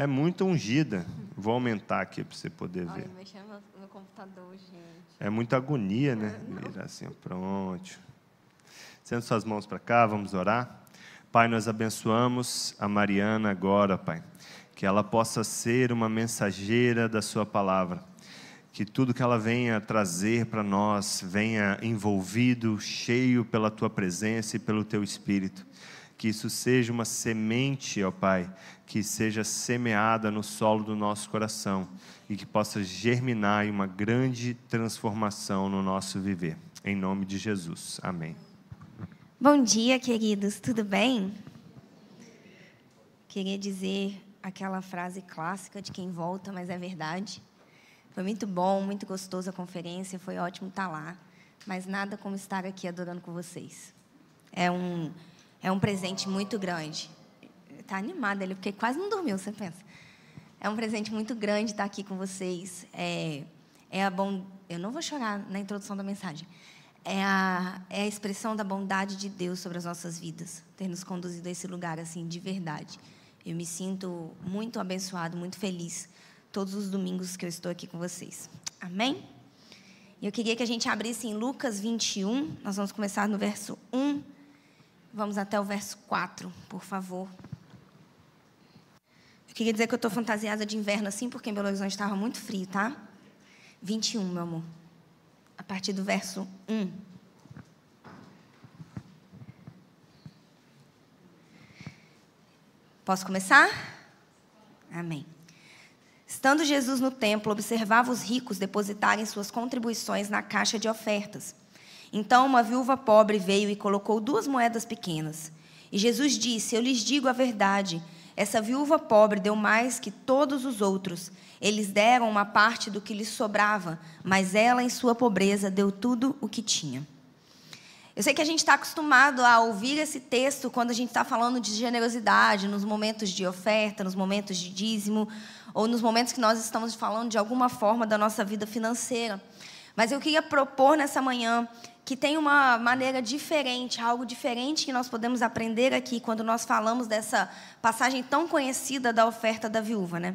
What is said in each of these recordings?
É muito ungida. Vou aumentar aqui para você poder ver. Olha, mexendo no computador, gente. É muita agonia, né? Virar assim, ó, pronto. Sendo suas mãos para cá, vamos orar. Pai, nós abençoamos a Mariana agora, Pai. Que ela possa ser uma mensageira da Sua palavra. Que tudo que ela venha trazer para nós venha envolvido, cheio pela Tua presença e pelo Teu Espírito. Que isso seja uma semente, ó Pai, que seja semeada no solo do nosso coração e que possa germinar em uma grande transformação no nosso viver. Em nome de Jesus. Amém. Bom dia, queridos, tudo bem? Queria dizer aquela frase clássica de quem volta, mas é verdade. Foi muito bom, muito gostoso a conferência, foi ótimo estar lá, mas nada como estar aqui adorando com vocês. É um, é um presente muito grande. Está animado ele, porque quase não dormiu, você pensa. É um presente muito grande estar aqui com vocês. É, é a bom. Eu não vou chorar na introdução da mensagem é a, é a expressão da bondade de Deus sobre as nossas vidas, ter nos conduzido a esse lugar assim, de verdade. Eu me sinto muito abençoado, muito feliz todos os domingos que eu estou aqui com vocês. Amém? Eu queria que a gente abrisse em Lucas 21, nós vamos começar no verso 1, vamos até o verso 4, por favor. Eu queria dizer que eu estou fantasiada de inverno assim, porque em Belo Horizonte estava muito frio, tá? 21, meu amor a partir do verso 1. Posso começar? Amém. Estando Jesus no templo, observava os ricos depositarem suas contribuições na caixa de ofertas. Então uma viúva pobre veio e colocou duas moedas pequenas. E Jesus disse: Eu lhes digo a verdade. Essa viúva pobre deu mais que todos os outros. Eles deram uma parte do que lhes sobrava, mas ela, em sua pobreza, deu tudo o que tinha. Eu sei que a gente está acostumado a ouvir esse texto quando a gente está falando de generosidade, nos momentos de oferta, nos momentos de dízimo, ou nos momentos que nós estamos falando de alguma forma da nossa vida financeira. Mas eu queria propor nessa manhã que tem uma maneira diferente, algo diferente que nós podemos aprender aqui quando nós falamos dessa passagem tão conhecida da oferta da viúva, né?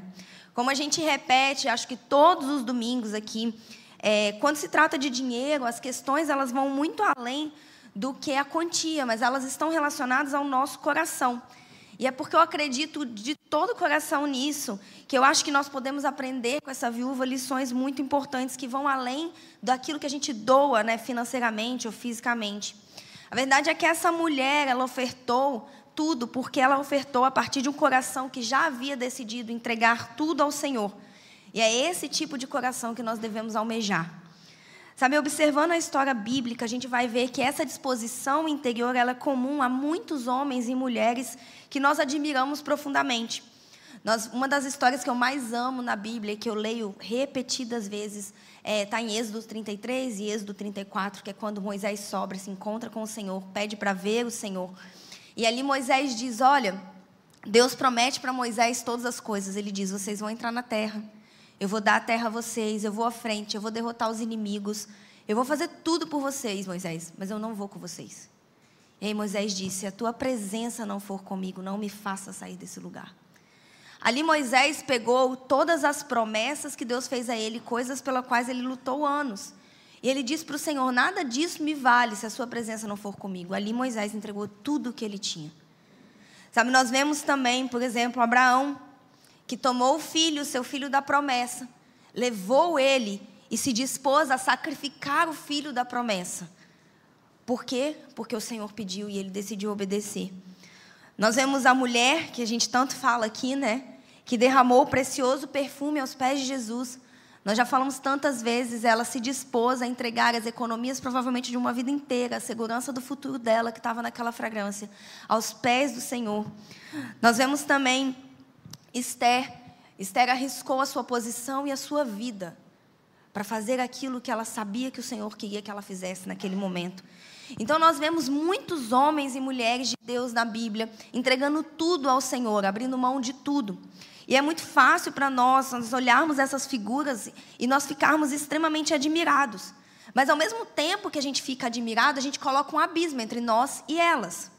Como a gente repete, acho que todos os domingos aqui, é, quando se trata de dinheiro, as questões elas vão muito além do que a quantia, mas elas estão relacionadas ao nosso coração. E é porque eu acredito de todo o coração nisso, que eu acho que nós podemos aprender com essa viúva lições muito importantes que vão além daquilo que a gente doa, né, financeiramente ou fisicamente. A verdade é que essa mulher, ela ofertou tudo porque ela ofertou a partir de um coração que já havia decidido entregar tudo ao Senhor. E é esse tipo de coração que nós devemos almejar. Sabe, observando a história bíblica, a gente vai ver que essa disposição interior ela é comum a muitos homens e mulheres que nós admiramos profundamente. Nós, uma das histórias que eu mais amo na Bíblia, que eu leio repetidas vezes, está é, tá em Êxodo 33 e Êxodo 34, que é quando Moisés sobra, se encontra com o Senhor, pede para ver o Senhor. E ali Moisés diz: Olha, Deus promete para Moisés todas as coisas. Ele diz: Vocês vão entrar na terra. Eu vou dar a terra a vocês, eu vou à frente, eu vou derrotar os inimigos. Eu vou fazer tudo por vocês, Moisés, mas eu não vou com vocês. E aí Moisés disse: Se a tua presença não for comigo, não me faça sair desse lugar. Ali Moisés pegou todas as promessas que Deus fez a ele, coisas pelas quais ele lutou anos. E ele disse para o Senhor: Nada disso me vale se a sua presença não for comigo. Ali Moisés entregou tudo o que ele tinha. Sabe, nós vemos também, por exemplo, Abraão que tomou o filho, seu filho da promessa, levou ele e se dispôs a sacrificar o filho da promessa. Por quê? Porque o Senhor pediu e ele decidiu obedecer. Nós vemos a mulher, que a gente tanto fala aqui, né? Que derramou o precioso perfume aos pés de Jesus. Nós já falamos tantas vezes, ela se dispôs a entregar as economias, provavelmente de uma vida inteira, a segurança do futuro dela, que estava naquela fragrância, aos pés do Senhor. Nós vemos também Esther, Esther arriscou a sua posição e a sua vida para fazer aquilo que ela sabia que o Senhor queria que ela fizesse naquele momento. Então nós vemos muitos homens e mulheres de Deus na Bíblia entregando tudo ao Senhor, abrindo mão de tudo. E é muito fácil para nós, nós olharmos essas figuras e nós ficarmos extremamente admirados. Mas ao mesmo tempo que a gente fica admirado, a gente coloca um abismo entre nós e elas.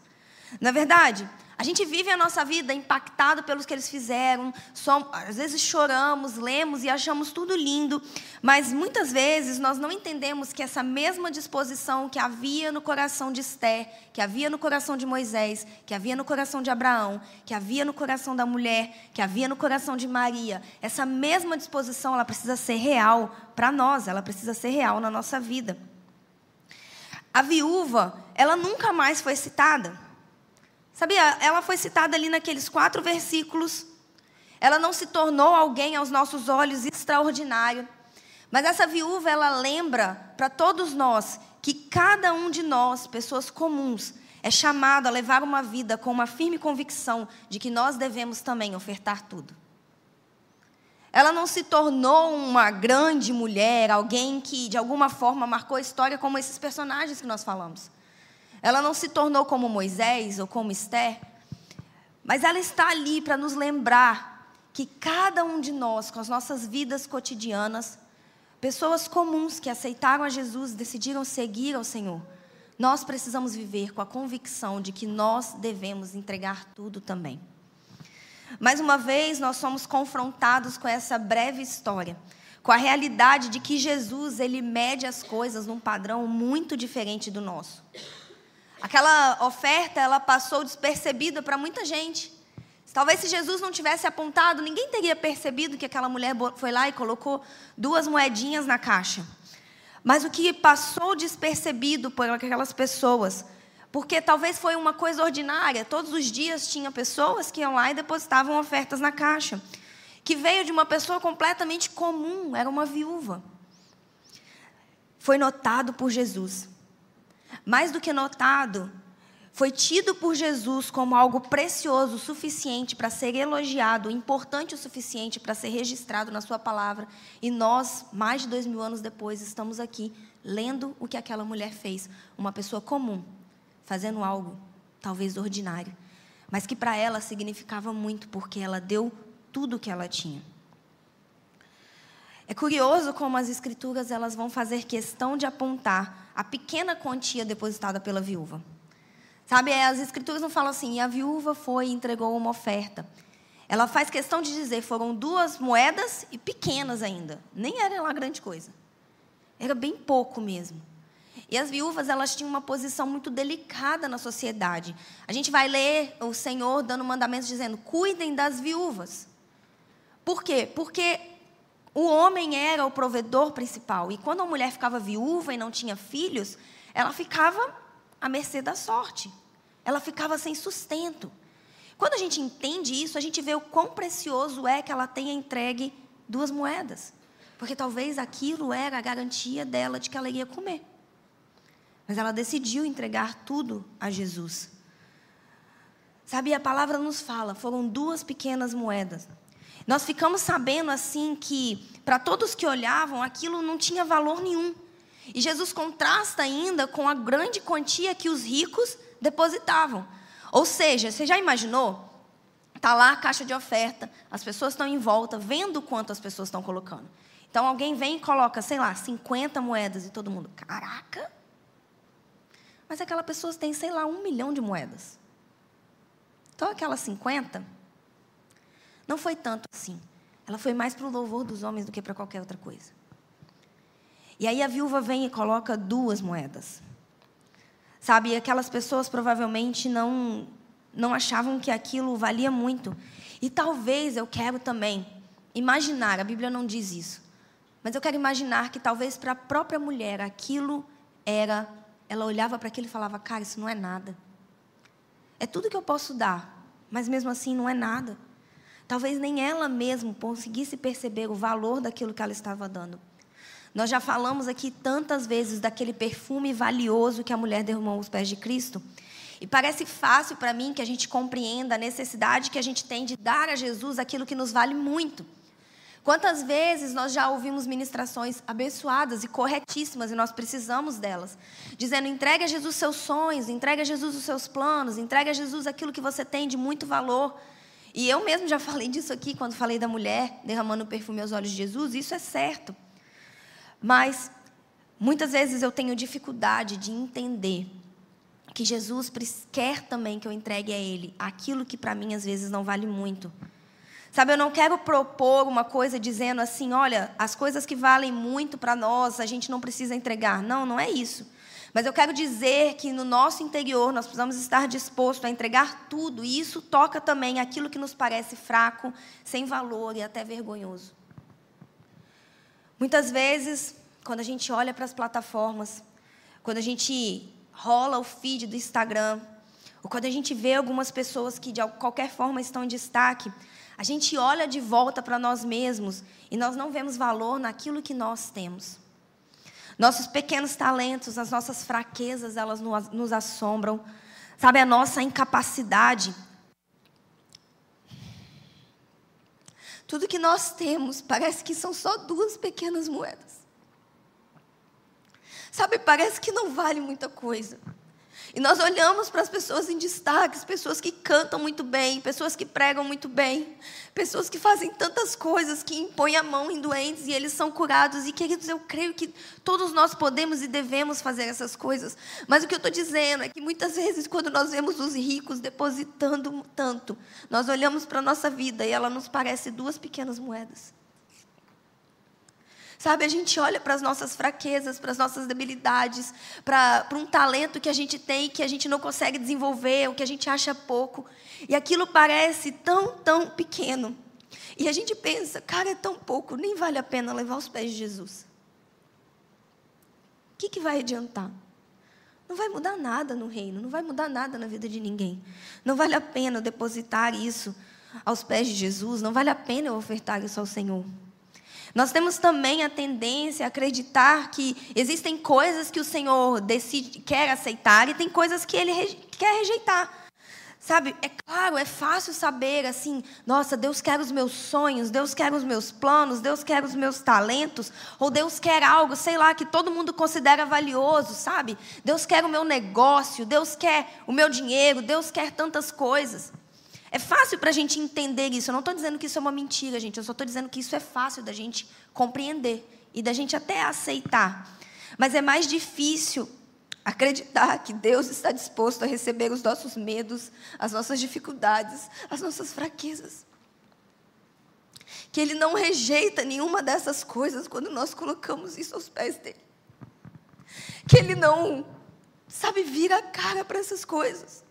Na verdade, a gente vive a nossa vida impactado pelos que eles fizeram. Som, às vezes choramos, lemos e achamos tudo lindo, mas muitas vezes nós não entendemos que essa mesma disposição que havia no coração de Esther, que havia no coração de Moisés, que havia no coração de Abraão, que havia no coração da mulher, que havia no coração de Maria, essa mesma disposição ela precisa ser real para nós, ela precisa ser real na nossa vida. A viúva, ela nunca mais foi citada. Sabia? Ela foi citada ali naqueles quatro versículos. Ela não se tornou alguém aos nossos olhos extraordinário. Mas essa viúva, ela lembra para todos nós que cada um de nós, pessoas comuns, é chamado a levar uma vida com uma firme convicção de que nós devemos também ofertar tudo. Ela não se tornou uma grande mulher, alguém que de alguma forma marcou a história como esses personagens que nós falamos. Ela não se tornou como Moisés ou como Esther, mas ela está ali para nos lembrar que cada um de nós, com as nossas vidas cotidianas, pessoas comuns que aceitaram a Jesus, decidiram seguir ao Senhor, nós precisamos viver com a convicção de que nós devemos entregar tudo também. Mais uma vez, nós somos confrontados com essa breve história, com a realidade de que Jesus, ele mede as coisas num padrão muito diferente do nosso. Aquela oferta, ela passou despercebida para muita gente. Talvez se Jesus não tivesse apontado, ninguém teria percebido que aquela mulher foi lá e colocou duas moedinhas na caixa. Mas o que passou despercebido por aquelas pessoas, porque talvez foi uma coisa ordinária, todos os dias tinha pessoas que iam lá e depositavam ofertas na caixa, que veio de uma pessoa completamente comum, era uma viúva. Foi notado por Jesus mais do que notado, foi tido por Jesus como algo precioso o suficiente para ser elogiado, importante o suficiente para ser registrado na Sua palavra. E nós, mais de dois mil anos depois, estamos aqui lendo o que aquela mulher fez. Uma pessoa comum, fazendo algo talvez ordinário, mas que para ela significava muito, porque ela deu tudo o que ela tinha. É curioso como as escrituras elas vão fazer questão de apontar a pequena quantia depositada pela viúva. Sabe, as escrituras não falam assim, e a viúva foi e entregou uma oferta. Ela faz questão de dizer, foram duas moedas e pequenas ainda. Nem era lá grande coisa. Era bem pouco mesmo. E as viúvas, elas tinham uma posição muito delicada na sociedade. A gente vai ler o Senhor dando mandamentos dizendo: cuidem das viúvas. Por quê? Porque o homem era o provedor principal. E quando a mulher ficava viúva e não tinha filhos, ela ficava à mercê da sorte. Ela ficava sem sustento. Quando a gente entende isso, a gente vê o quão precioso é que ela tenha entregue duas moedas. Porque talvez aquilo era a garantia dela de que ela ia comer. Mas ela decidiu entregar tudo a Jesus. Sabe, a palavra nos fala, foram duas pequenas moedas. Nós ficamos sabendo assim que, para todos que olhavam, aquilo não tinha valor nenhum. E Jesus contrasta ainda com a grande quantia que os ricos depositavam. Ou seja, você já imaginou? Está lá a caixa de oferta, as pessoas estão em volta, vendo quanto as pessoas estão colocando. Então alguém vem e coloca, sei lá, 50 moedas e todo mundo, caraca! Mas aquela pessoa tem, sei lá, um milhão de moedas. Então aquelas 50 não foi tanto assim. Ela foi mais para o louvor dos homens do que para qualquer outra coisa. E aí a viúva vem e coloca duas moedas. Sabe, aquelas pessoas provavelmente não não achavam que aquilo valia muito. E talvez eu quero também imaginar, a Bíblia não diz isso, mas eu quero imaginar que talvez para a própria mulher aquilo era, ela olhava para aquilo e falava: "Cara, isso não é nada. É tudo que eu posso dar, mas mesmo assim não é nada. Talvez nem ela mesma conseguisse perceber o valor daquilo que ela estava dando. Nós já falamos aqui tantas vezes daquele perfume valioso que a mulher derramou aos pés de Cristo. E parece fácil para mim que a gente compreenda a necessidade que a gente tem de dar a Jesus aquilo que nos vale muito. Quantas vezes nós já ouvimos ministrações abençoadas e corretíssimas e nós precisamos delas, dizendo: entregue a Jesus seus sonhos, entregue a Jesus os seus planos, entregue a Jesus aquilo que você tem de muito valor. E eu mesmo já falei disso aqui quando falei da mulher derramando perfume aos olhos de Jesus, isso é certo. Mas muitas vezes eu tenho dificuldade de entender que Jesus quer também que eu entregue a Ele aquilo que para mim às vezes não vale muito. Sabe, eu não quero propor uma coisa dizendo assim, olha, as coisas que valem muito para nós, a gente não precisa entregar. Não, não é isso. Mas eu quero dizer que no nosso interior nós precisamos estar dispostos a entregar tudo, e isso toca também aquilo que nos parece fraco, sem valor e até vergonhoso. Muitas vezes, quando a gente olha para as plataformas, quando a gente rola o feed do Instagram, ou quando a gente vê algumas pessoas que de qualquer forma estão em destaque, a gente olha de volta para nós mesmos e nós não vemos valor naquilo que nós temos. Nossos pequenos talentos, as nossas fraquezas, elas nos assombram. Sabe, a nossa incapacidade. Tudo que nós temos parece que são só duas pequenas moedas. Sabe, parece que não vale muita coisa. E nós olhamos para as pessoas em destaque, pessoas que cantam muito bem, pessoas que pregam muito bem, pessoas que fazem tantas coisas, que impõem a mão em doentes e eles são curados. E, queridos, eu creio que todos nós podemos e devemos fazer essas coisas. Mas o que eu estou dizendo é que muitas vezes, quando nós vemos os ricos depositando tanto, nós olhamos para a nossa vida e ela nos parece duas pequenas moedas. Sabe, a gente olha para as nossas fraquezas, para as nossas debilidades, para um talento que a gente tem que a gente não consegue desenvolver, o que a gente acha pouco. E aquilo parece tão, tão pequeno. E a gente pensa, cara, é tão pouco, nem vale a pena levar os pés de Jesus. O que, que vai adiantar? Não vai mudar nada no reino, não vai mudar nada na vida de ninguém. Não vale a pena depositar isso aos pés de Jesus, não vale a pena eu ofertar isso ao Senhor. Nós temos também a tendência a acreditar que existem coisas que o Senhor decide, quer aceitar e tem coisas que Ele quer rejeitar. Sabe, é claro, é fácil saber assim, nossa, Deus quer os meus sonhos, Deus quer os meus planos, Deus quer os meus talentos, ou Deus quer algo, sei lá, que todo mundo considera valioso, sabe? Deus quer o meu negócio, Deus quer o meu dinheiro, Deus quer tantas coisas. É fácil para a gente entender isso. Eu não estou dizendo que isso é uma mentira, gente. Eu só estou dizendo que isso é fácil da gente compreender e da gente até aceitar. Mas é mais difícil acreditar que Deus está disposto a receber os nossos medos, as nossas dificuldades, as nossas fraquezas. Que Ele não rejeita nenhuma dessas coisas quando nós colocamos isso aos pés dele. Que Ele não, sabe, vira a cara para essas coisas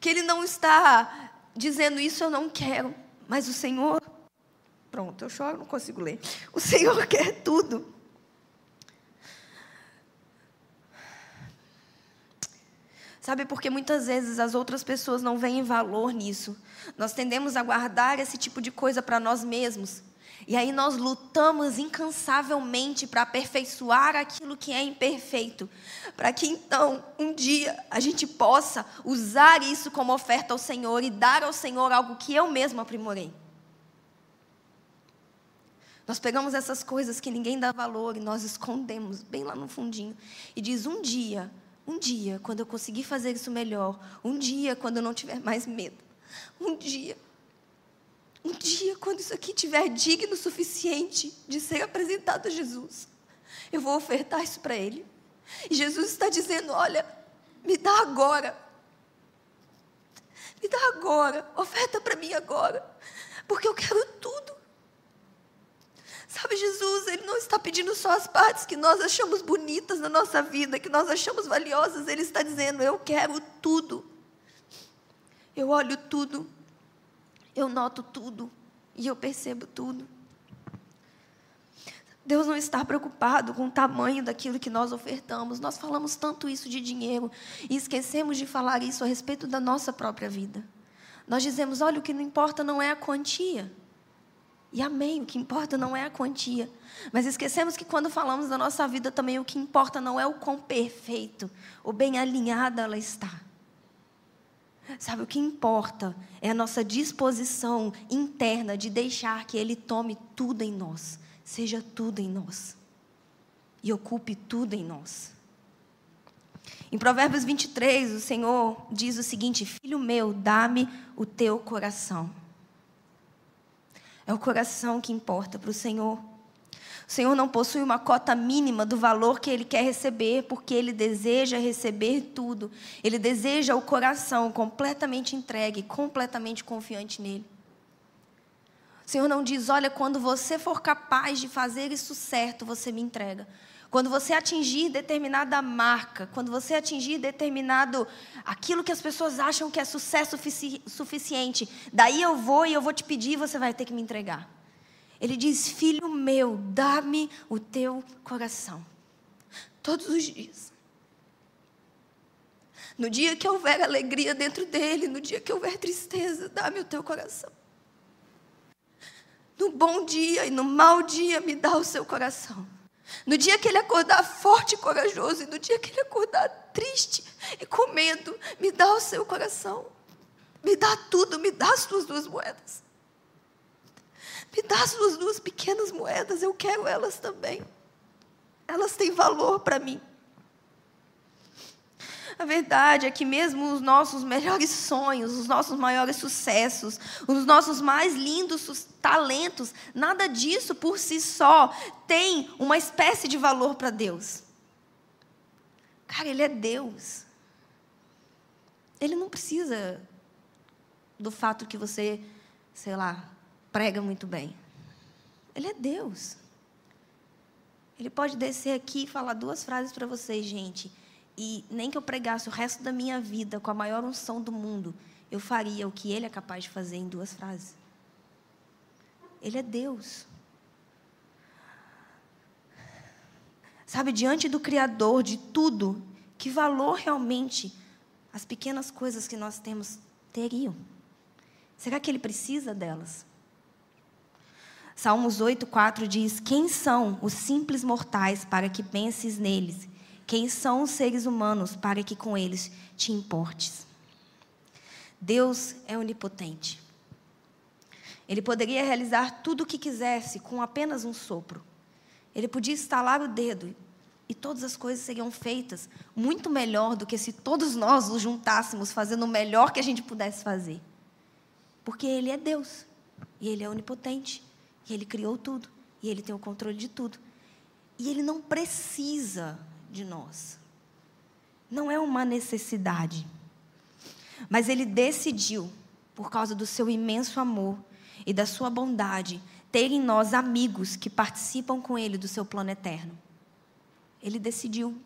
que ele não está dizendo isso eu não quero, mas o Senhor, pronto, eu choro, não consigo ler. O Senhor quer tudo. Sabe, porque muitas vezes as outras pessoas não veem valor nisso. Nós tendemos a guardar esse tipo de coisa para nós mesmos. E aí nós lutamos incansavelmente para aperfeiçoar aquilo que é imperfeito, para que então um dia a gente possa usar isso como oferta ao Senhor e dar ao Senhor algo que eu mesmo aprimorei. Nós pegamos essas coisas que ninguém dá valor e nós escondemos bem lá no fundinho e diz um dia, um dia quando eu conseguir fazer isso melhor, um dia quando eu não tiver mais medo, um dia um dia, quando isso aqui estiver digno o suficiente de ser apresentado a Jesus, eu vou ofertar isso para Ele. E Jesus está dizendo: Olha, me dá agora. Me dá agora. Oferta para mim agora. Porque eu quero tudo. Sabe, Jesus, Ele não está pedindo só as partes que nós achamos bonitas na nossa vida, que nós achamos valiosas. Ele está dizendo: Eu quero tudo. Eu olho tudo eu noto tudo e eu percebo tudo. Deus não está preocupado com o tamanho daquilo que nós ofertamos. Nós falamos tanto isso de dinheiro e esquecemos de falar isso a respeito da nossa própria vida. Nós dizemos: olha, o que não importa não é a quantia. E amém, o que importa não é a quantia. Mas esquecemos que quando falamos da nossa vida também o que importa não é o quão perfeito ou bem alinhada ela está. Sabe, o que importa é a nossa disposição interna de deixar que Ele tome tudo em nós, seja tudo em nós e ocupe tudo em nós. Em Provérbios 23, o Senhor diz o seguinte: Filho meu, dá-me o teu coração. É o coração que importa para o Senhor. O Senhor não possui uma cota mínima do valor que Ele quer receber, porque Ele deseja receber tudo. Ele deseja o coração completamente entregue, completamente confiante nele. O Senhor não diz: olha, quando você for capaz de fazer isso certo, você me entrega. Quando você atingir determinada marca, quando você atingir determinado aquilo que as pessoas acham que é sucesso sufici suficiente, daí eu vou e eu vou te pedir e você vai ter que me entregar. Ele diz: Filho meu, dá-me o teu coração. Todos os dias. No dia que houver alegria dentro dele, no dia que houver tristeza, dá-me o teu coração. No bom dia e no mau dia, me dá o seu coração. No dia que ele acordar forte e corajoso, e no dia que ele acordar triste e com medo, me dá o seu coração. Me dá tudo, me dá as tuas duas moedas. Me dá as suas duas pequenas moedas, eu quero elas também. Elas têm valor para mim. A verdade é que mesmo os nossos melhores sonhos, os nossos maiores sucessos, os nossos mais lindos talentos, nada disso por si só tem uma espécie de valor para Deus. Cara, Ele é Deus. Ele não precisa do fato que você, sei lá, prega muito bem. Ele é Deus. Ele pode descer aqui e falar duas frases para vocês, gente e nem que eu pregasse o resto da minha vida com a maior unção do mundo, eu faria o que ele é capaz de fazer em duas frases. Ele é Deus. Sabe, diante do Criador de tudo, que valor realmente as pequenas coisas que nós temos teriam? Será que ele precisa delas? Salmos 8, 4 diz: Quem são os simples mortais para que penses neles? Quem são os seres humanos para que com eles te importes? Deus é onipotente. Ele poderia realizar tudo o que quisesse com apenas um sopro. Ele podia estalar o dedo e todas as coisas seriam feitas muito melhor do que se todos nós nos juntássemos fazendo o melhor que a gente pudesse fazer. Porque Ele é Deus, e Ele é onipotente, e Ele criou tudo, e Ele tem o controle de tudo. E Ele não precisa de nós. Não é uma necessidade. Mas ele decidiu, por causa do seu imenso amor e da sua bondade, ter em nós amigos que participam com ele do seu plano eterno. Ele decidiu.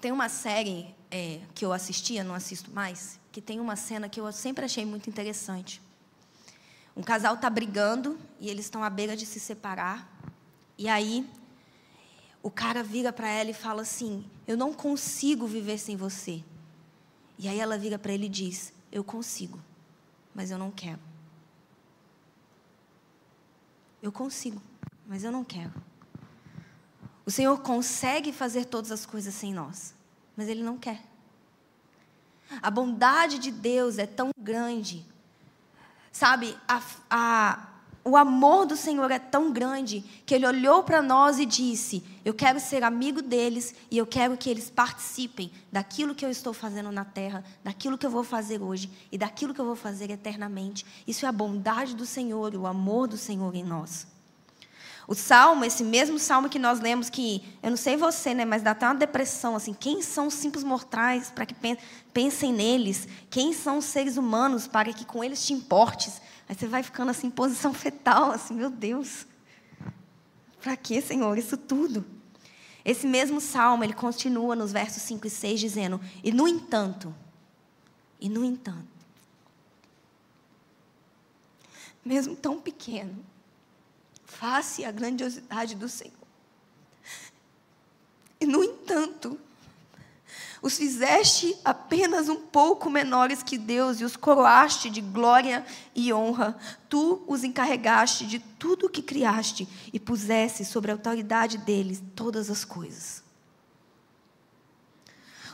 Tem uma série é, que eu assistia, não assisto mais, que tem uma cena que eu sempre achei muito interessante. Um casal está brigando e eles estão à beira de se separar. E aí o cara vira para ela e fala assim: Eu não consigo viver sem você. E aí ela vira para ele e diz: Eu consigo, mas eu não quero. Eu consigo, mas eu não quero. O Senhor consegue fazer todas as coisas sem nós, mas Ele não quer. A bondade de Deus é tão grande. Sabe, a, a, o amor do Senhor é tão grande que ele olhou para nós e disse: Eu quero ser amigo deles e eu quero que eles participem daquilo que eu estou fazendo na terra, daquilo que eu vou fazer hoje e daquilo que eu vou fazer eternamente. Isso é a bondade do Senhor o amor do Senhor em nós. O salmo, esse mesmo salmo que nós lemos, que eu não sei você, né, mas dá até uma depressão, assim, quem são os simples mortais para que pensem neles? Quem são os seres humanos para que com eles te importes? Aí você vai ficando assim, em posição fetal, assim, meu Deus. Para que, Senhor, isso tudo? Esse mesmo salmo, ele continua nos versos 5 e 6, dizendo: E no entanto, e no entanto, mesmo tão pequeno, face a grandiosidade do Senhor. E no entanto, os fizeste apenas um pouco menores que Deus e os coroaste de glória e honra. Tu os encarregaste de tudo o que criaste e puseste sobre a autoridade deles todas as coisas.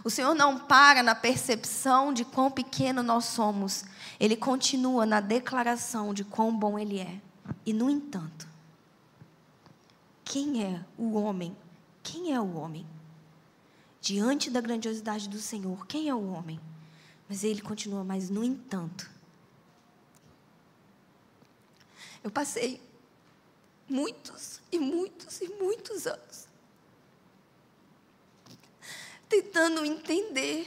O Senhor não para na percepção de quão pequeno nós somos, Ele continua na declaração de quão bom Ele é. E, no entanto, quem é o homem? Quem é o homem? diante da grandiosidade do Senhor, quem é o homem? Mas ele continua, mas no entanto. Eu passei muitos e muitos e muitos anos tentando entender,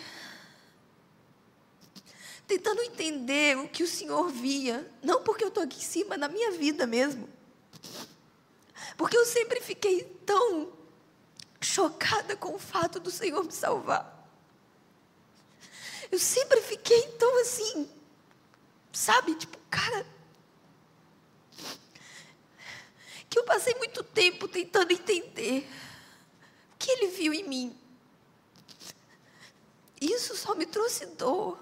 tentando entender o que o Senhor via, não porque eu estou aqui em cima, na minha vida mesmo, porque eu sempre fiquei tão chocada com o fato do Senhor me salvar. Eu sempre fiquei tão assim, sabe, tipo, cara, que eu passei muito tempo tentando entender o que ele viu em mim. Isso só me trouxe dor.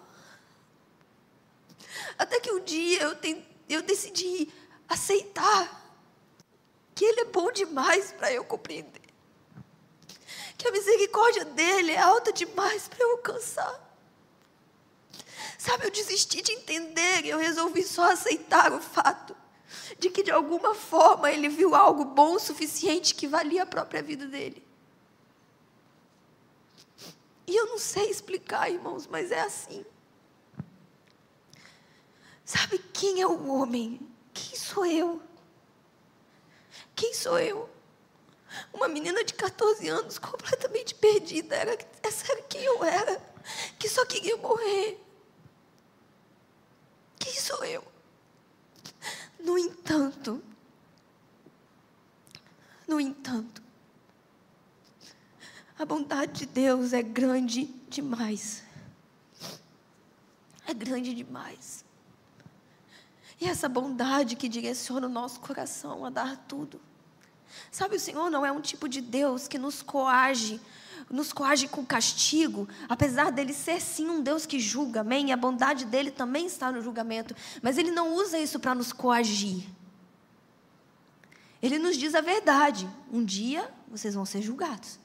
Até que um dia eu, te, eu decidi aceitar que Ele é bom demais para eu compreender. Que a misericórdia dele é alta demais para eu alcançar. Sabe, eu desisti de entender e eu resolvi só aceitar o fato de que de alguma forma ele viu algo bom o suficiente que valia a própria vida dele. E eu não sei explicar, irmãos, mas é assim. Sabe quem é o homem? Quem sou eu? Quem sou eu? Uma menina de 14 anos, completamente perdida. Era, essa era quem eu era. Que só queria morrer. Quem sou eu? No entanto, no entanto, a bondade de Deus é grande demais. É grande demais. E essa bondade que direciona o nosso coração a dar tudo. Sabe, o Senhor não é um tipo de Deus que nos coage, nos coage com castigo, apesar dele ser sim um Deus que julga, amém? E a bondade dele também está no julgamento, mas ele não usa isso para nos coagir. Ele nos diz a verdade: um dia vocês vão ser julgados.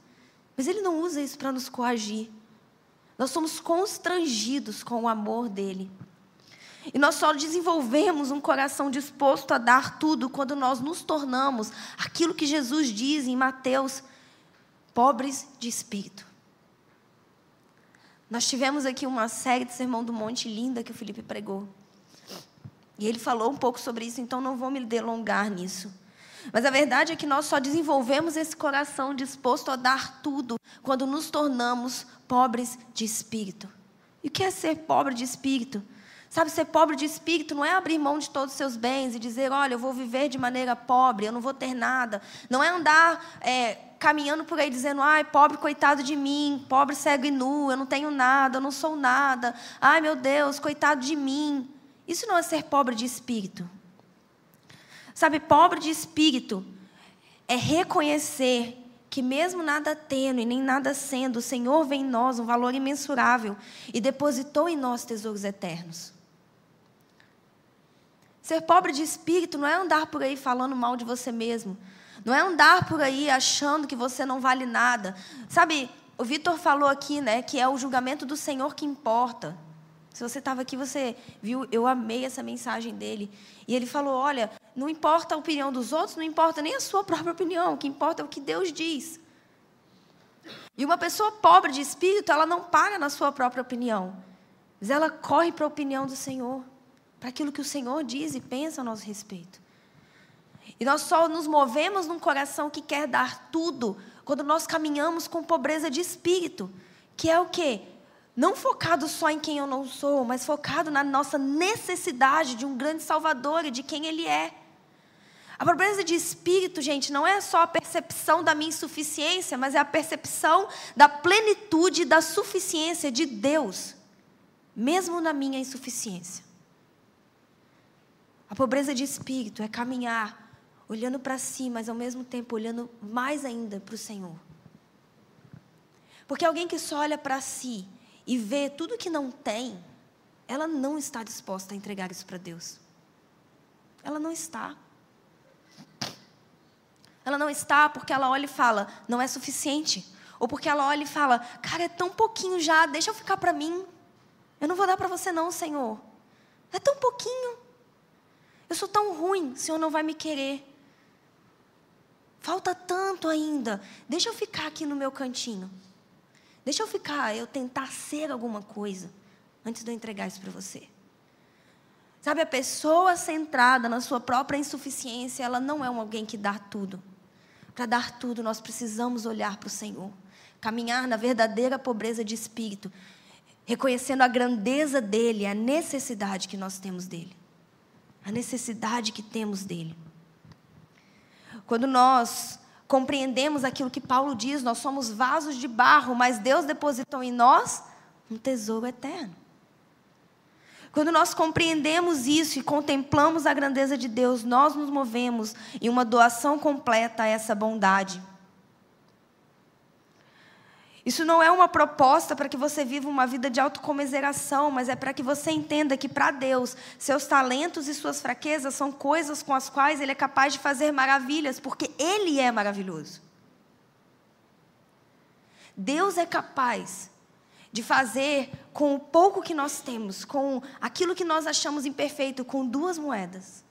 Mas Ele não usa isso para nos coagir. Nós somos constrangidos com o amor dele. E nós só desenvolvemos um coração disposto a dar tudo quando nós nos tornamos aquilo que Jesus diz em Mateus, pobres de espírito. Nós tivemos aqui uma série de Sermão do Monte linda que o Felipe pregou. E ele falou um pouco sobre isso, então não vou me delongar nisso. Mas a verdade é que nós só desenvolvemos esse coração disposto a dar tudo quando nos tornamos pobres de espírito. E o que é ser pobre de espírito? Sabe, ser pobre de espírito não é abrir mão de todos os seus bens e dizer, olha, eu vou viver de maneira pobre, eu não vou ter nada. Não é andar é, caminhando por aí dizendo, ai, pobre, coitado de mim, pobre, cego e nu, eu não tenho nada, eu não sou nada. Ai, meu Deus, coitado de mim. Isso não é ser pobre de espírito. Sabe, pobre de espírito é reconhecer que mesmo nada tendo e nem nada sendo, o Senhor vê em nós um valor imensurável e depositou em nós tesouros eternos. Ser pobre de espírito não é andar por aí falando mal de você mesmo. Não é andar por aí achando que você não vale nada. Sabe, o Vitor falou aqui, né, que é o julgamento do Senhor que importa. Se você estava aqui, você viu, eu amei essa mensagem dele. E ele falou: olha, não importa a opinião dos outros, não importa nem a sua própria opinião, o que importa é o que Deus diz. E uma pessoa pobre de espírito, ela não para na sua própria opinião, mas ela corre para a opinião do Senhor, para aquilo que o Senhor diz e pensa a nosso respeito. E nós só nos movemos num coração que quer dar tudo quando nós caminhamos com pobreza de espírito, que é o quê? Não focado só em quem eu não sou, mas focado na nossa necessidade de um grande Salvador e de quem Ele é. A pobreza de espírito, gente, não é só a percepção da minha insuficiência, mas é a percepção da plenitude da suficiência de Deus, mesmo na minha insuficiência. A pobreza de espírito é caminhar olhando para si, mas ao mesmo tempo olhando mais ainda para o Senhor. Porque alguém que só olha para si e vê tudo que não tem, ela não está disposta a entregar isso para Deus. Ela não está. Ela não está porque ela olha e fala, não é suficiente. Ou porque ela olha e fala, cara, é tão pouquinho já, deixa eu ficar para mim. Eu não vou dar para você, não, Senhor. É tão pouquinho. Eu sou tão ruim, o Senhor não vai me querer. Falta tanto ainda. Deixa eu ficar aqui no meu cantinho. Deixa eu ficar, eu tentar ser alguma coisa antes de eu entregar isso para você. Sabe, a pessoa centrada na sua própria insuficiência, ela não é um alguém que dá tudo. Para dar tudo, nós precisamos olhar para o Senhor, caminhar na verdadeira pobreza de espírito, reconhecendo a grandeza dele, a necessidade que nós temos dele. A necessidade que temos dele. Quando nós compreendemos aquilo que Paulo diz, nós somos vasos de barro, mas Deus depositou em nós um tesouro eterno. Quando nós compreendemos isso e contemplamos a grandeza de Deus, nós nos movemos em uma doação completa a essa bondade. Isso não é uma proposta para que você viva uma vida de autocomiseração, mas é para que você entenda que para Deus, seus talentos e suas fraquezas são coisas com as quais Ele é capaz de fazer maravilhas, porque Ele é maravilhoso. Deus é capaz de fazer com o pouco que nós temos, com aquilo que nós achamos imperfeito, com duas moedas.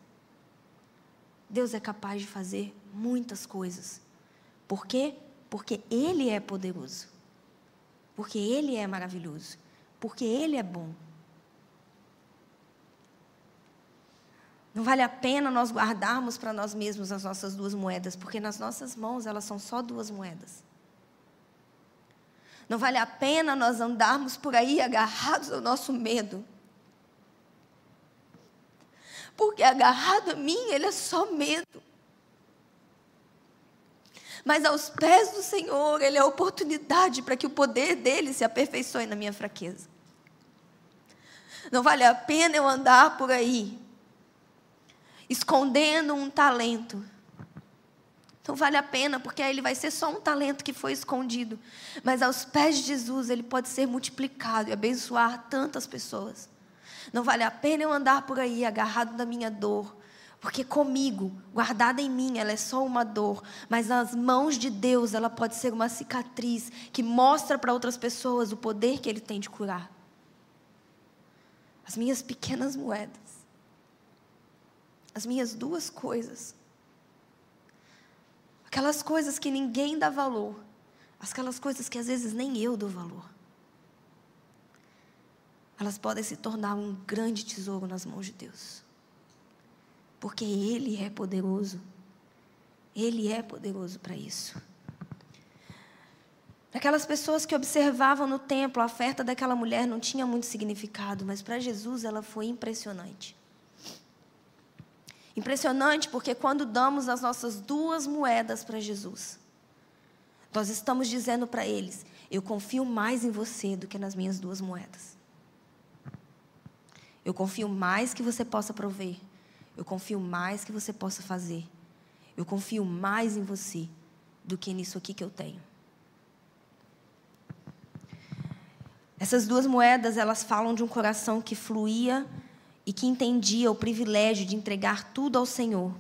Deus é capaz de fazer muitas coisas. Por quê? Porque Ele é poderoso. Porque Ele é maravilhoso. Porque Ele é bom. Não vale a pena nós guardarmos para nós mesmos as nossas duas moedas, porque nas nossas mãos elas são só duas moedas. Não vale a pena nós andarmos por aí agarrados ao nosso medo. Porque agarrado a mim, ele é só medo. Mas aos pés do Senhor, ele é a oportunidade para que o poder dele se aperfeiçoe na minha fraqueza. Não vale a pena eu andar por aí escondendo um talento então vale a pena, porque aí ele vai ser só um talento que foi escondido. Mas aos pés de Jesus ele pode ser multiplicado e abençoar tantas pessoas. Não vale a pena eu andar por aí agarrado na minha dor, porque comigo, guardada em mim, ela é só uma dor, mas nas mãos de Deus ela pode ser uma cicatriz que mostra para outras pessoas o poder que ele tem de curar. As minhas pequenas moedas, as minhas duas coisas Aquelas coisas que ninguém dá valor. Aquelas coisas que às vezes nem eu dou valor. Elas podem se tornar um grande tesouro nas mãos de Deus. Porque Ele é poderoso. Ele é poderoso para isso. Aquelas pessoas que observavam no templo, a oferta daquela mulher não tinha muito significado, mas para Jesus ela foi impressionante. Impressionante porque quando damos as nossas duas moedas para Jesus, nós estamos dizendo para eles: Eu confio mais em você do que nas minhas duas moedas. Eu confio mais que você possa prover. Eu confio mais que você possa fazer. Eu confio mais em você do que nisso aqui que eu tenho. Essas duas moedas, elas falam de um coração que fluía e que entendia o privilégio de entregar tudo ao Senhor.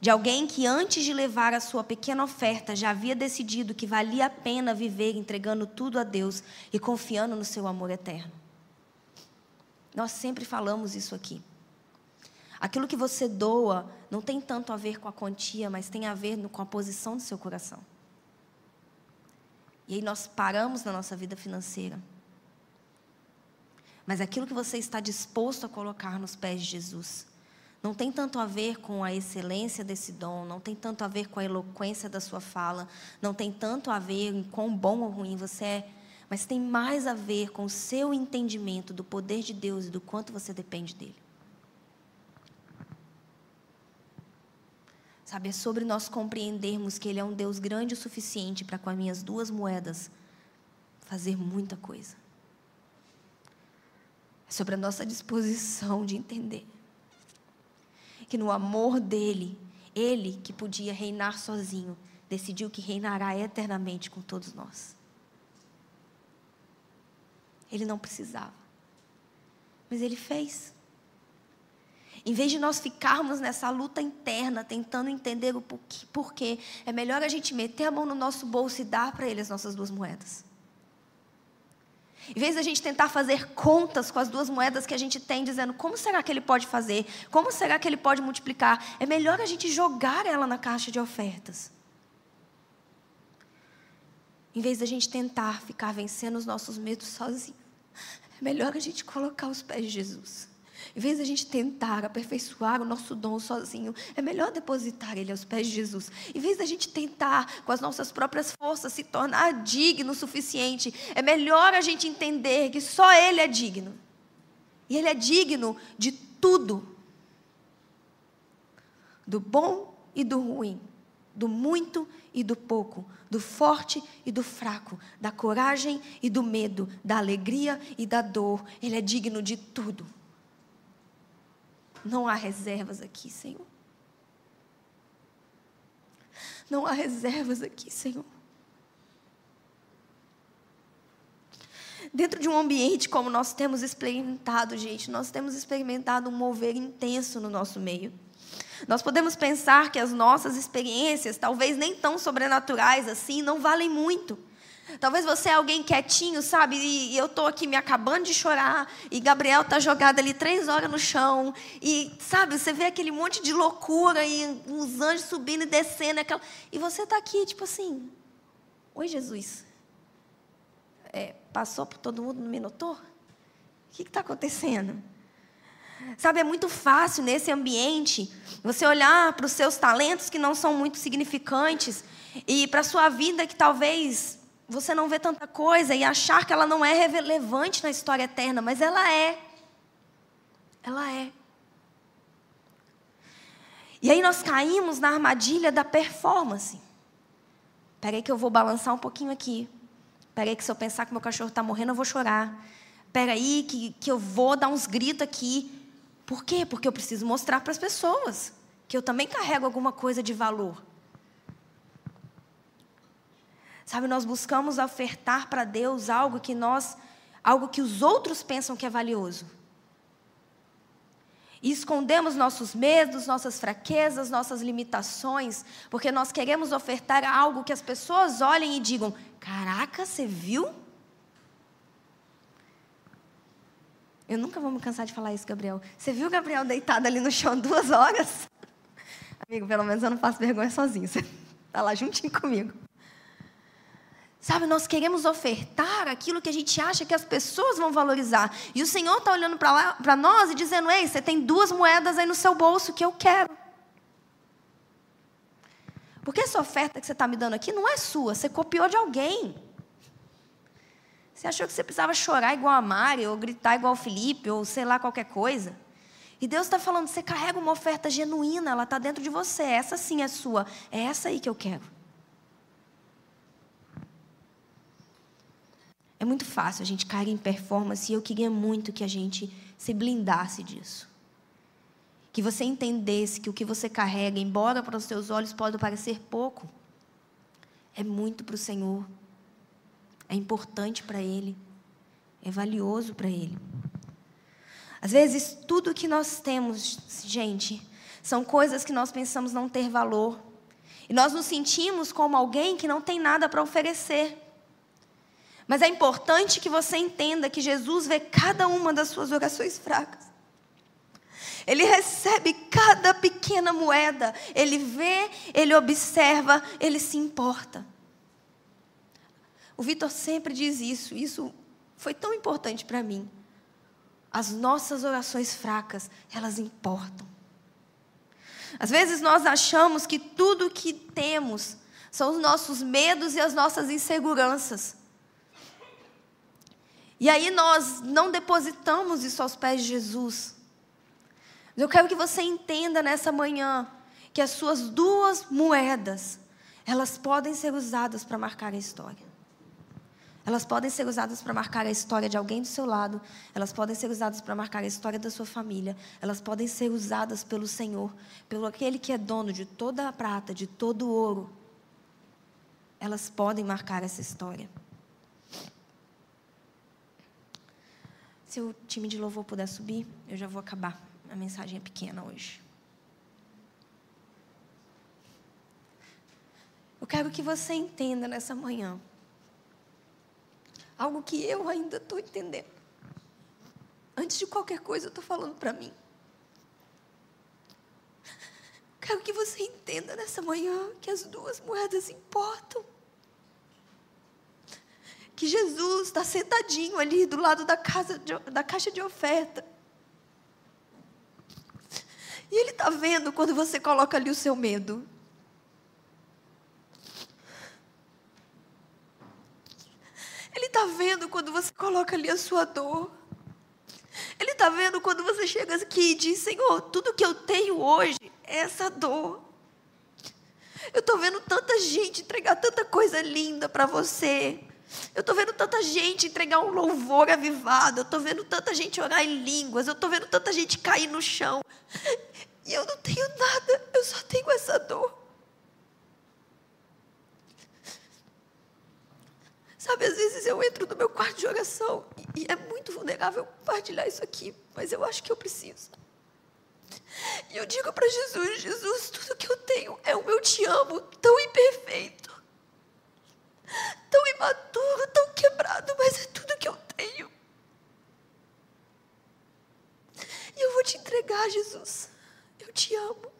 De alguém que antes de levar a sua pequena oferta já havia decidido que valia a pena viver entregando tudo a Deus e confiando no seu amor eterno. Nós sempre falamos isso aqui. Aquilo que você doa não tem tanto a ver com a quantia, mas tem a ver com a posição do seu coração. E aí nós paramos na nossa vida financeira mas aquilo que você está disposto a colocar nos pés de Jesus. Não tem tanto a ver com a excelência desse dom, não tem tanto a ver com a eloquência da sua fala, não tem tanto a ver com quão bom ou ruim você é, mas tem mais a ver com o seu entendimento do poder de Deus e do quanto você depende dele. Sabe, é sobre nós compreendermos que Ele é um Deus grande o suficiente para, com as minhas duas moedas, fazer muita coisa sobre a nossa disposição de entender que no amor dele, ele que podia reinar sozinho, decidiu que reinará eternamente com todos nós. Ele não precisava, mas ele fez. Em vez de nós ficarmos nessa luta interna, tentando entender o porquê, é melhor a gente meter a mão no nosso bolso e dar para ele as nossas duas moedas. Em vez da gente tentar fazer contas com as duas moedas que a gente tem, dizendo como será que ele pode fazer, como será que ele pode multiplicar, é melhor a gente jogar ela na caixa de ofertas. Em vez da gente tentar ficar vencendo os nossos medos sozinho, é melhor a gente colocar os pés de Jesus. Em vez da gente tentar aperfeiçoar o nosso dom sozinho, é melhor depositar ele aos pés de Jesus. Em vez da gente tentar, com as nossas próprias forças, se tornar digno o suficiente, é melhor a gente entender que só Ele é digno. E Ele é digno de tudo: do bom e do ruim, do muito e do pouco, do forte e do fraco, da coragem e do medo, da alegria e da dor. Ele é digno de tudo. Não há reservas aqui, Senhor. Não há reservas aqui, Senhor. Dentro de um ambiente como nós temos experimentado, gente, nós temos experimentado um mover intenso no nosso meio. Nós podemos pensar que as nossas experiências, talvez nem tão sobrenaturais assim, não valem muito. Talvez você é alguém quietinho, sabe? E, eu estou aqui me acabando de chorar. E Gabriel está jogado ali três horas no chão. E, sabe, você vê aquele monte de loucura e uns anjos subindo e descendo. Aquela... E você está aqui, tipo assim: Oi, Jesus. É, passou por todo mundo, não me notou? O que está acontecendo? Sabe, é muito fácil nesse ambiente você olhar para os seus talentos que não são muito significantes e para a sua vida que talvez você não vê tanta coisa e achar que ela não é relevante na história eterna, mas ela é. Ela é. E aí nós caímos na armadilha da performance. Peraí que eu vou balançar um pouquinho aqui. Peraí que se eu pensar que meu cachorro está morrendo, eu vou chorar. Peraí que, que eu vou dar uns gritos aqui. Por quê? Porque eu preciso mostrar para as pessoas que eu também carrego alguma coisa de valor. Sabe, nós buscamos ofertar para Deus algo que nós, algo que os outros pensam que é valioso. E escondemos nossos medos, nossas fraquezas, nossas limitações, porque nós queremos ofertar algo que as pessoas olhem e digam: Caraca, você viu? Eu nunca vou me cansar de falar isso, Gabriel. Você viu o Gabriel deitado ali no chão duas horas? Amigo, pelo menos eu não faço vergonha sozinho. Você está lá juntinho comigo. Sabe, nós queremos ofertar aquilo que a gente acha que as pessoas vão valorizar. E o Senhor está olhando para nós e dizendo: Ei, você tem duas moedas aí no seu bolso que eu quero. Porque essa oferta que você está me dando aqui não é sua, você copiou de alguém. Você achou que você precisava chorar igual a Mari, ou gritar igual o Felipe, ou sei lá, qualquer coisa. E Deus está falando: você carrega uma oferta genuína, ela está dentro de você. Essa sim é sua. É essa aí que eu quero. É muito fácil a gente cair em performance e eu queria muito que a gente se blindasse disso. Que você entendesse que o que você carrega, embora para os seus olhos pode parecer pouco, é muito para o Senhor. É importante para Ele. É valioso para Ele. Às vezes, tudo que nós temos, gente, são coisas que nós pensamos não ter valor. E nós nos sentimos como alguém que não tem nada para oferecer. Mas é importante que você entenda que Jesus vê cada uma das suas orações fracas. Ele recebe cada pequena moeda, ele vê, ele observa, ele se importa. O Vitor sempre diz isso, isso foi tão importante para mim. As nossas orações fracas, elas importam. Às vezes nós achamos que tudo que temos são os nossos medos e as nossas inseguranças. E aí nós não depositamos isso aos pés de Jesus. Eu quero que você entenda nessa manhã que as suas duas moedas, elas podem ser usadas para marcar a história. Elas podem ser usadas para marcar a história de alguém do seu lado. Elas podem ser usadas para marcar a história da sua família. Elas podem ser usadas pelo Senhor, pelo aquele que é dono de toda a prata, de todo o ouro. Elas podem marcar essa história. Se o time de louvor puder subir, eu já vou acabar. A mensagem é pequena hoje. Eu quero que você entenda nessa manhã algo que eu ainda estou entendendo. Antes de qualquer coisa, eu estou falando para mim. Quero que você entenda nessa manhã que as duas moedas importam que Jesus está sentadinho ali do lado da, casa de, da caixa de oferta. E Ele está vendo quando você coloca ali o seu medo. Ele está vendo quando você coloca ali a sua dor. Ele está vendo quando você chega aqui e diz: Senhor, tudo que eu tenho hoje é essa dor. Eu estou vendo tanta gente entregar tanta coisa linda para você. Eu estou vendo tanta gente entregar um louvor avivado. Eu estou vendo tanta gente orar em línguas. Eu estou vendo tanta gente cair no chão. E eu não tenho nada. Eu só tenho essa dor. Sabe, às vezes eu entro no meu quarto de oração e é muito vulnerável compartilhar isso aqui, mas eu acho que eu preciso. E eu digo para Jesus: Jesus, tudo que eu tenho é o meu te amo tão imperfeito, tão imaturo, tão quebrado, mas é tudo que eu tenho. E eu vou entregar, Jesus. Eu te amo.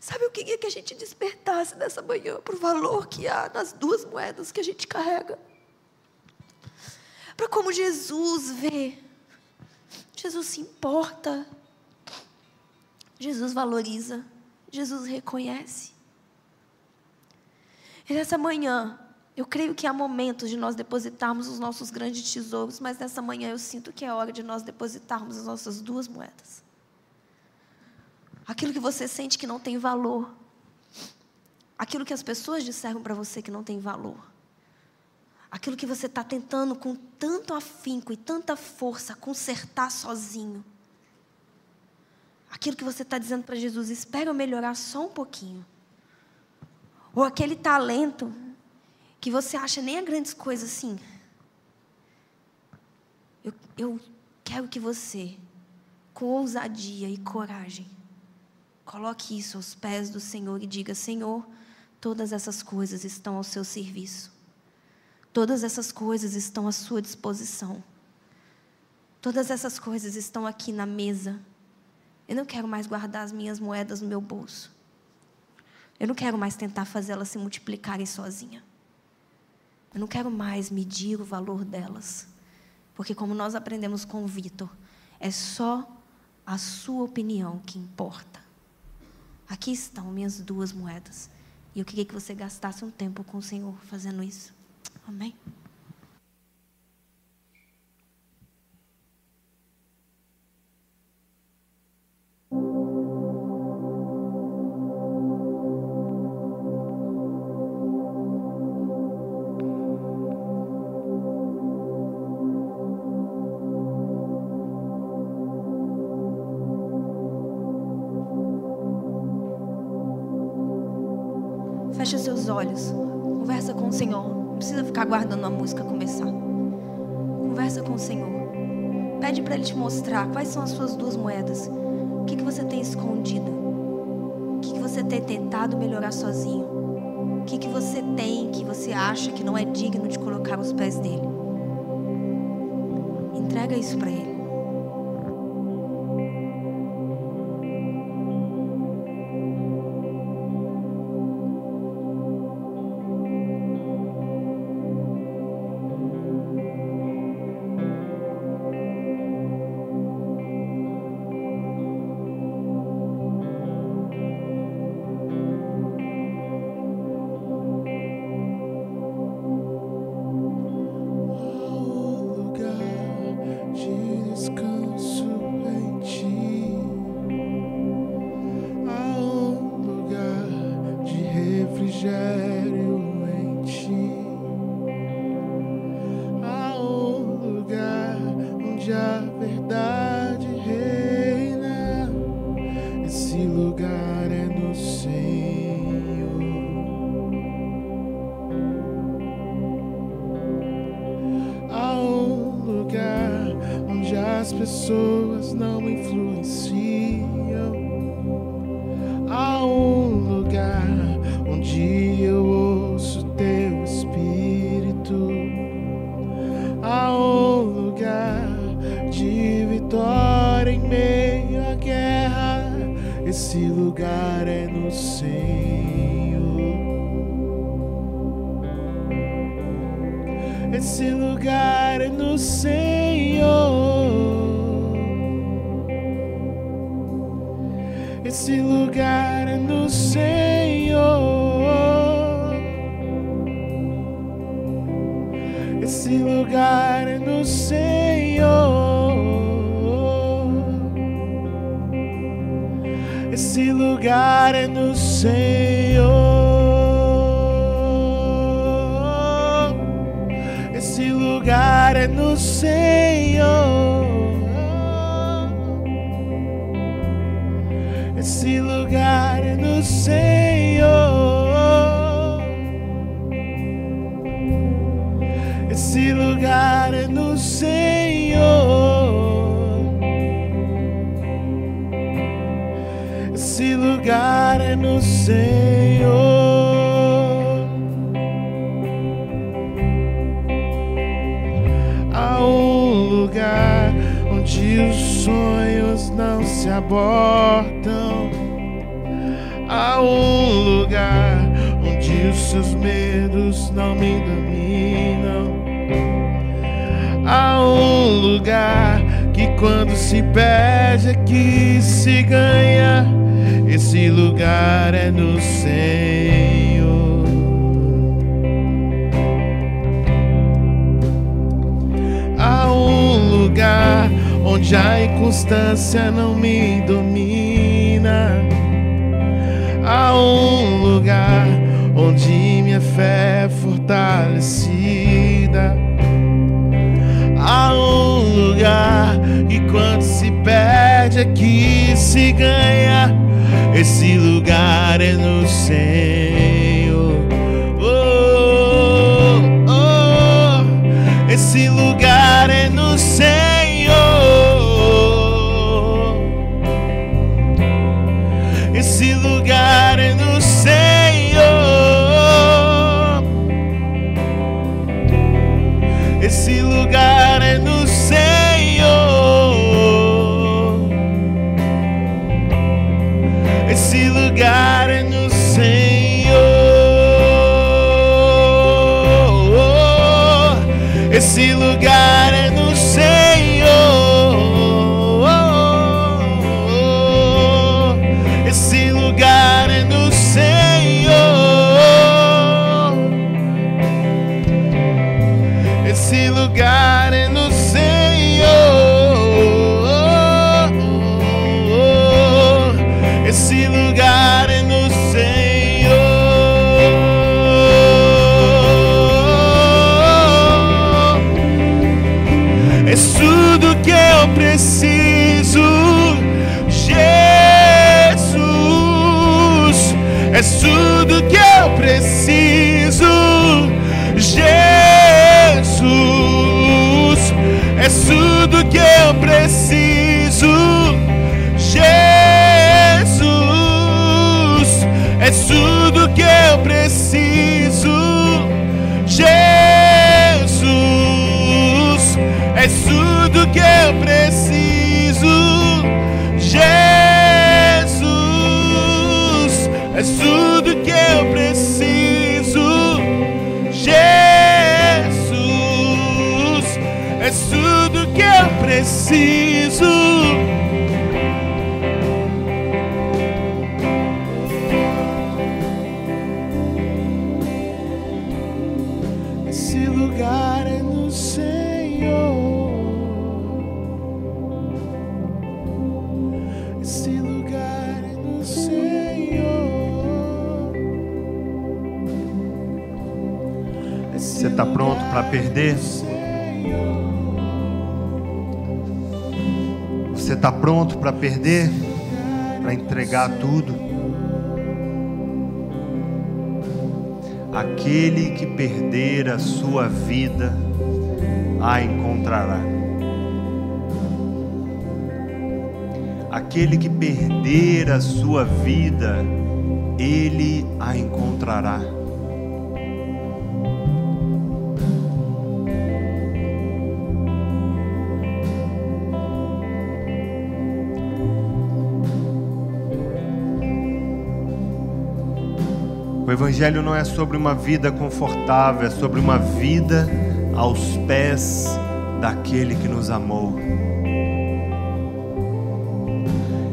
Sabe o que é que a gente despertasse nessa manhã para o valor que há nas duas moedas que a gente carrega? Para como Jesus vê. Jesus se importa. Jesus valoriza. Jesus reconhece. E nessa manhã, eu creio que há momentos de nós depositarmos os nossos grandes tesouros, mas nessa manhã eu sinto que é hora de nós depositarmos as nossas duas moedas. Aquilo que você sente que não tem valor, aquilo que as pessoas disseram para você que não tem valor, aquilo que você está tentando com tanto afinco e tanta força consertar sozinho, aquilo que você está dizendo para Jesus, espera eu melhorar só um pouquinho, ou aquele talento que você acha nem a grandes coisas assim. Eu, eu quero que você, com ousadia e coragem, Coloque isso aos pés do Senhor e diga: Senhor, todas essas coisas estão ao seu serviço. Todas essas coisas estão à sua disposição. Todas essas coisas estão aqui na mesa. Eu não quero mais guardar as minhas moedas no meu bolso. Eu não quero mais tentar fazê-las se multiplicarem sozinha. Eu não quero mais medir o valor delas. Porque, como nós aprendemos com o Vitor, é só a sua opinião que importa. Aqui estão minhas duas moedas. E eu queria que você gastasse um tempo com o Senhor fazendo isso. Amém? Mostrar quais são as suas duas moedas. O que, que você tem escondido? O que, que você tem tentado melhorar sozinho? O que, que você tem que você acha que não é digno de colocar os pés dele? Entrega isso para Ele. Os sonhos não se abortam. Há um lugar onde os seus medos não me dominam. Há um lugar que quando se perde é que se ganha. Esse lugar é no Senhor. Onde a inconstância não me domina. Há um lugar onde minha fé é fortalecida. Há um lugar que quando se perde é que se ganha. Esse lugar é no Senhor. Oh, oh, esse lugar é no Esse lugar é no Senhor. Esse lugar é no Senhor. É tudo que eu preciso, Jesus. É tudo que eu preciso, Jesus. É tudo que eu preciso, Jesus. É tudo que eu preciso, Jesus. É tudo preciso. Esse lugar é no Senhor. Esse lugar é no Senhor. Você está pronto para perder? Pronto para perder? Para entregar tudo? Aquele que perder a sua vida, a encontrará. Aquele que perder a sua vida, ele a encontrará. Evangelho não é sobre uma vida confortável, é sobre uma vida aos pés daquele que nos amou.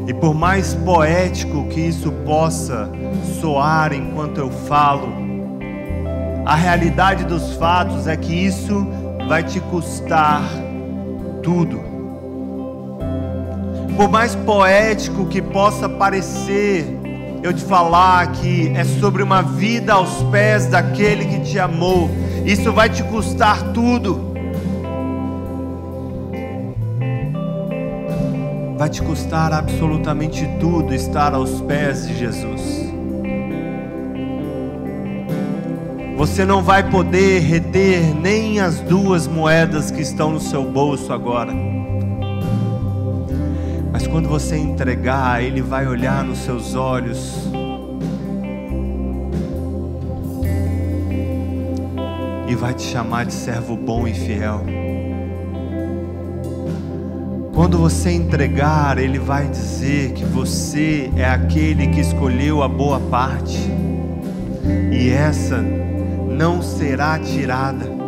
E por mais poético que isso possa soar enquanto eu falo, a realidade dos fatos é que isso vai te custar tudo. Por mais poético que possa parecer, eu te falar que é sobre uma vida aos pés daquele que te amou, isso vai te custar tudo. Vai te custar absolutamente tudo estar aos pés de Jesus. Você não vai poder reter nem as duas moedas que estão no seu bolso agora. Quando você entregar, Ele vai olhar nos seus olhos. E vai te chamar de servo bom e fiel. Quando você entregar, Ele vai dizer que você é aquele que escolheu a boa parte, e essa não será tirada.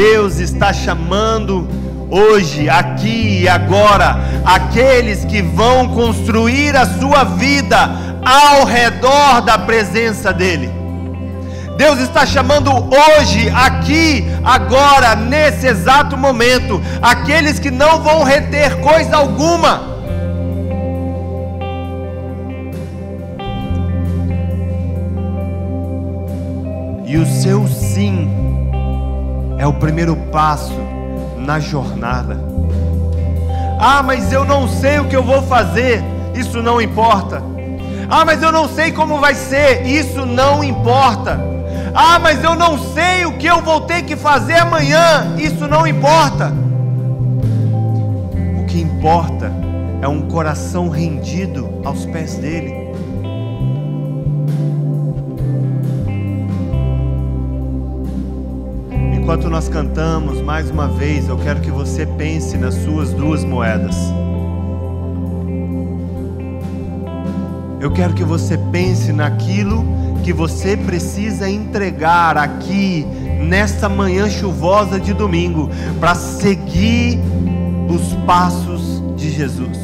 Deus está chamando hoje, aqui e agora, aqueles que vão construir a sua vida ao redor da presença dEle. Deus está chamando hoje, aqui, agora, nesse exato momento, aqueles que não vão reter coisa alguma. E o seu sim é o primeiro passo na jornada. Ah, mas eu não sei o que eu vou fazer, isso não importa. Ah, mas eu não sei como vai ser, isso não importa. Ah, mas eu não sei o que eu vou ter que fazer amanhã. Isso não importa. O que importa é um coração rendido aos pés dele. Enquanto nós cantamos, mais uma vez, eu quero que você pense nas suas duas moedas. Eu quero que você pense naquilo que você precisa entregar aqui nesta manhã chuvosa de domingo para seguir os passos de Jesus.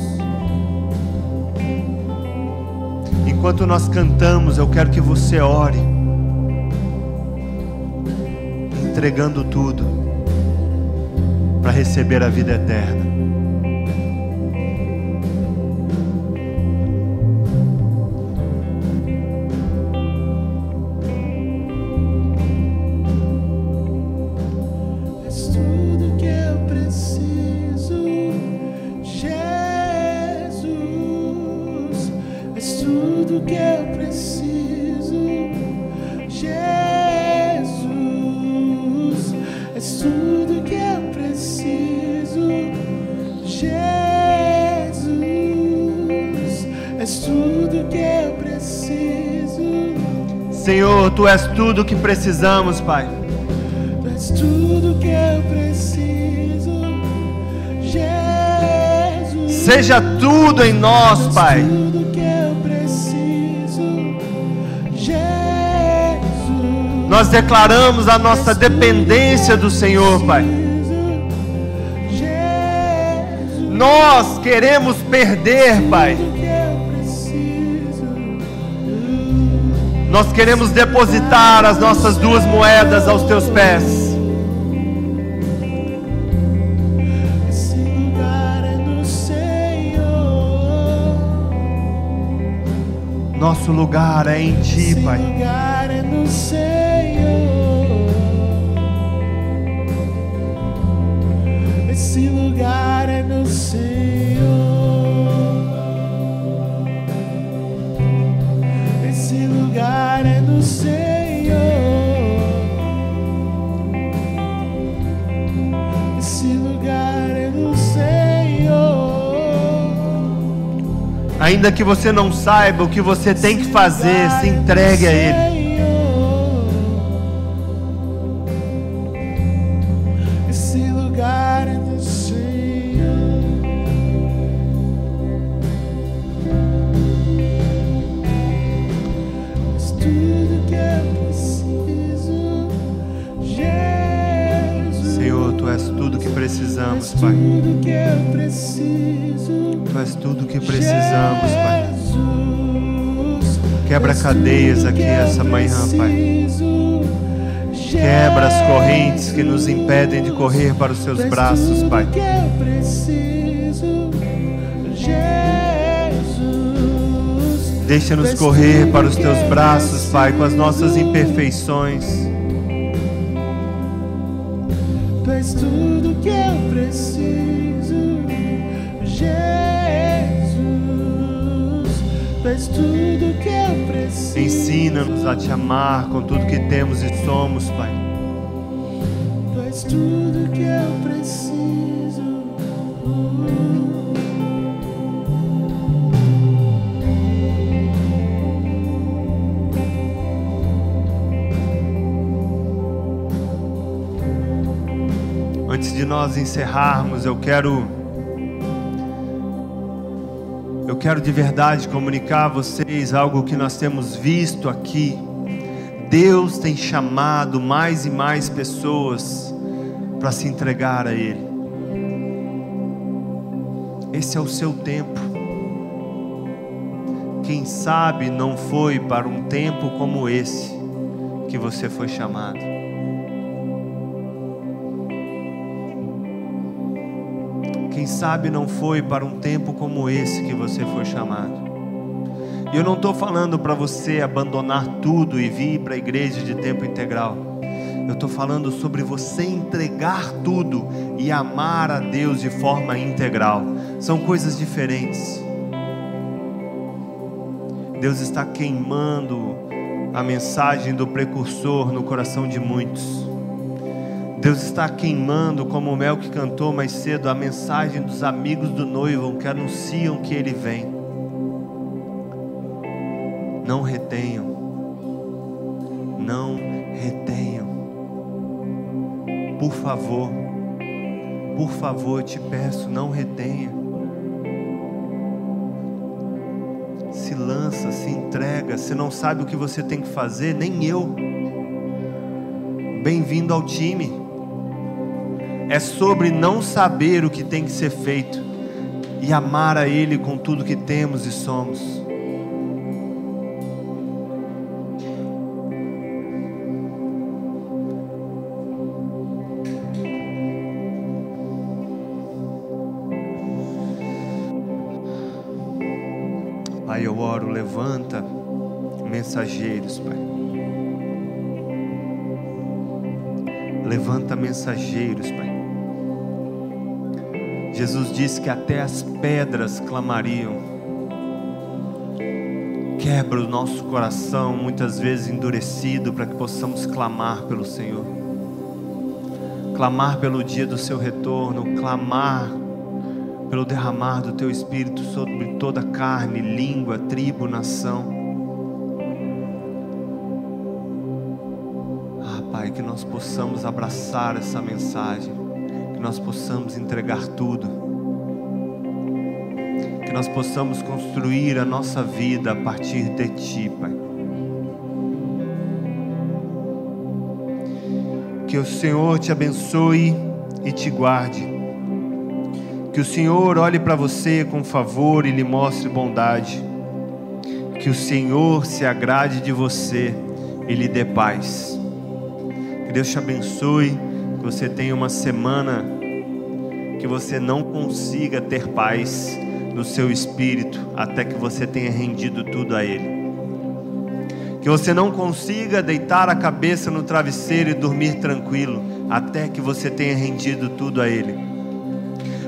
Enquanto nós cantamos, eu quero que você ore, entregando tudo para receber a vida eterna. Senhor, tu és tudo o que precisamos, Pai. Tu és tudo que eu preciso, Jesus. Seja tudo em nós, Pai. Tudo que eu preciso, Jesus. Nós declaramos a nossa dependência do Senhor, Pai. Nós queremos perder, Pai. Nós queremos depositar as nossas duas moedas aos teus pés. esse lugar é. Nosso lugar é em Ti, Esse Pai. lugar é no Senhor. Esse lugar é no Senhor. Ainda que você não saiba o que você tem que fazer, se entregue a Ele. Pai. Tu és tudo que precisamos, Pai. Quebra cadeias aqui eu essa manhã, Pai. Quebra as correntes que nos impedem de correr para os seus braços, Pai. Jesus. Deixa-nos correr para os teus braços, Pai, com as nossas imperfeições. És tudo que eu preciso, Jesus. Tu és tudo que eu preciso. Ensina-nos a te amar com tudo que temos e somos, Pai. Tu és tudo que eu preciso. De nós encerrarmos, eu quero eu quero de verdade comunicar a vocês algo que nós temos visto aqui. Deus tem chamado mais e mais pessoas para se entregar a ele. Esse é o seu tempo. Quem sabe não foi para um tempo como esse que você foi chamado. Quem sabe não foi para um tempo como esse que você foi chamado. E eu não estou falando para você abandonar tudo e vir para a igreja de tempo integral. Eu estou falando sobre você entregar tudo e amar a Deus de forma integral. São coisas diferentes. Deus está queimando a mensagem do precursor no coração de muitos. Deus está queimando, como o Mel que cantou mais cedo, a mensagem dos amigos do noivo que anunciam que ele vem. Não retenham, não retenham, por favor, por favor, te peço, não retenha. Se lança, se entrega, se não sabe o que você tem que fazer, nem eu. Bem-vindo ao time é sobre não saber o que tem que ser feito e amar a Ele com tudo que temos e somos. Pai, eu oro, levanta mensageiros, Pai. Levanta mensageiros, Pai. Jesus disse que até as pedras clamariam. Quebra o nosso coração, muitas vezes endurecido, para que possamos clamar pelo Senhor. Clamar pelo dia do seu retorno, clamar pelo derramar do teu espírito sobre toda carne, língua, tribo, nação. Ah, Pai, que nós possamos abraçar essa mensagem, que nós possamos entregar tudo, que nós possamos construir a nossa vida a partir de Ti, Pai. Que o Senhor te abençoe e te guarde. Que o Senhor olhe para você com favor e lhe mostre bondade. Que o Senhor se agrade de você e lhe dê paz. Que Deus te abençoe, você tenha uma semana que você não consiga ter paz no seu espírito até que você tenha rendido tudo a Ele. Que você não consiga deitar a cabeça no travesseiro e dormir tranquilo até que você tenha rendido tudo a Ele.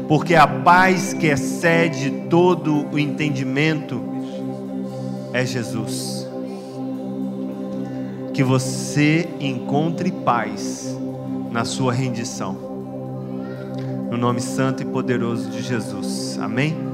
Porque a paz que excede todo o entendimento é Jesus que você encontre paz na sua rendição. No nome santo e poderoso de Jesus. Amém?